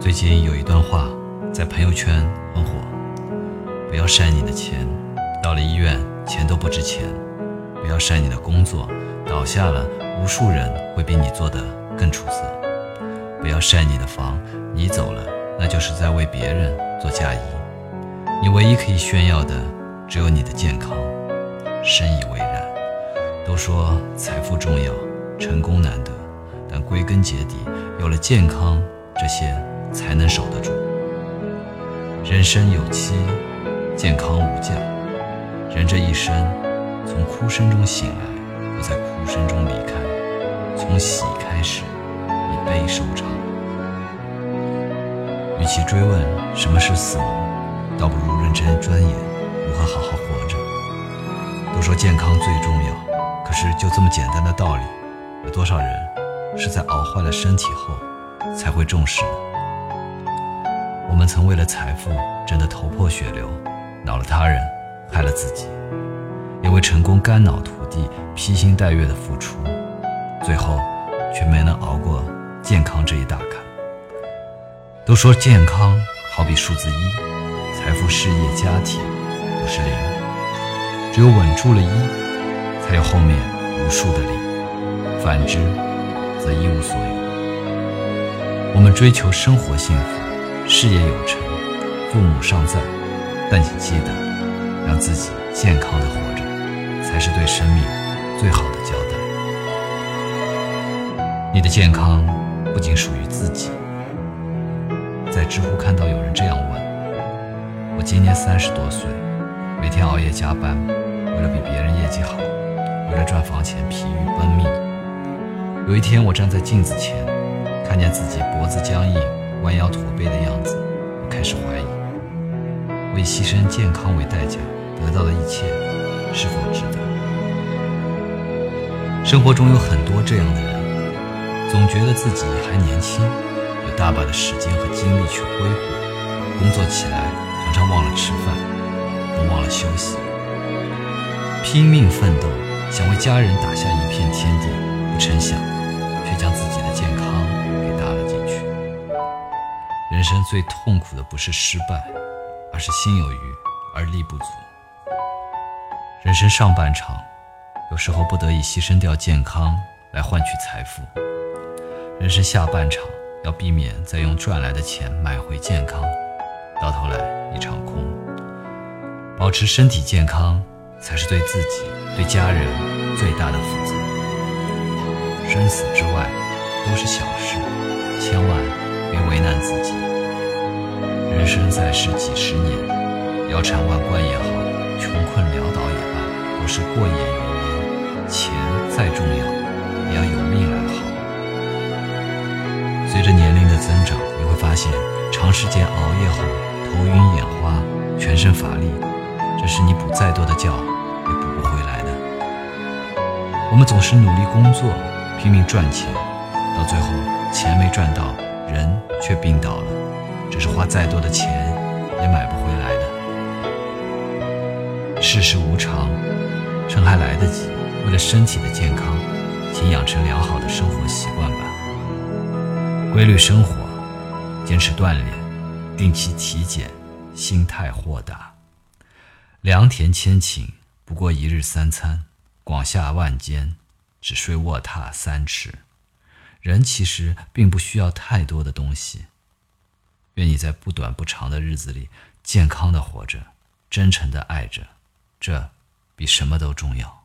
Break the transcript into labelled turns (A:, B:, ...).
A: 最近有一段话在朋友圈很火：不要晒你的钱，到了医院钱都不值钱；不要晒你的工作，倒下了无数人会比你做的更出色；不要晒你的房，你走了那就是在为别人做嫁衣。你唯一可以炫耀的只有你的健康。深以为然。都说财富重要，成功难得，但归根结底，有了健康，这些。才能守得住。人生有期，健康无价。人这一生，从哭声中醒来，又在哭声中离开；从喜开始，以悲收场。与其追问什么是死亡，倒不如认真钻研如何好好活着。都说健康最重要，可是就这么简单的道理，有多少人是在熬坏了身体后才会重视呢？我们曾为了财富争得头破血流，恼了他人，害了自己；也为成功肝脑涂地，披星戴月的付出，最后却没能熬过健康这一大坎。都说健康好比数字一，财富、事业、家庭都是零，只有稳住了一，才有后面无数的零；反之，则一无所有。我们追求生活幸福。事业有成，父母尚在，但请记得，让自己健康的活着，才是对生命最好的交代。你的健康不仅属于自己。在知乎看到有人这样问：我今年三十多岁，每天熬夜加班，为了比别人业绩好，为了赚房钱疲于奔命。有一天，我站在镜子前，看见自己脖子僵硬。弯腰驼背的样子，我开始怀疑：为牺牲健康为代价得到的一切，是否值得？生活中有很多这样的人，总觉得自己还年轻，有大把的时间和精力去挥霍，工作起来常常忘了吃饭，忘了休息，拼命奋斗，想为家人打下一片天地，不成想，却将自己的健康。人生最痛苦的不是失败，而是心有余而力不足。人生上半场，有时候不得已牺牲掉健康来换取财富；人生下半场，要避免再用赚来的钱买回健康，到头来一场空。保持身体健康，才是对自己、对家人最大的负责。生死之外，都是小事，千万自己。人生在世几十年，腰缠万贯也好，穷困潦倒也罢，都是过眼云烟。钱再重要，也要有命来耗。随着年龄的增长，你会发现，长时间熬夜后，头晕眼花，全身乏力，这是你补再多的觉也补不回来的。我们总是努力工作，拼命赚钱，到最后钱没赚到，人却病倒了。只是花再多的钱也买不回来的。世事无常，趁还来得及，为了身体的健康，请养成良好的生活习惯吧。规律生活，坚持锻炼，定期体检，心态豁达。良田千顷，不过一日三餐；广厦万间，只睡卧榻三尺。人其实并不需要太多的东西。愿你在不短不长的日子里，健康的活着，真诚的爱着，这比什么都重要。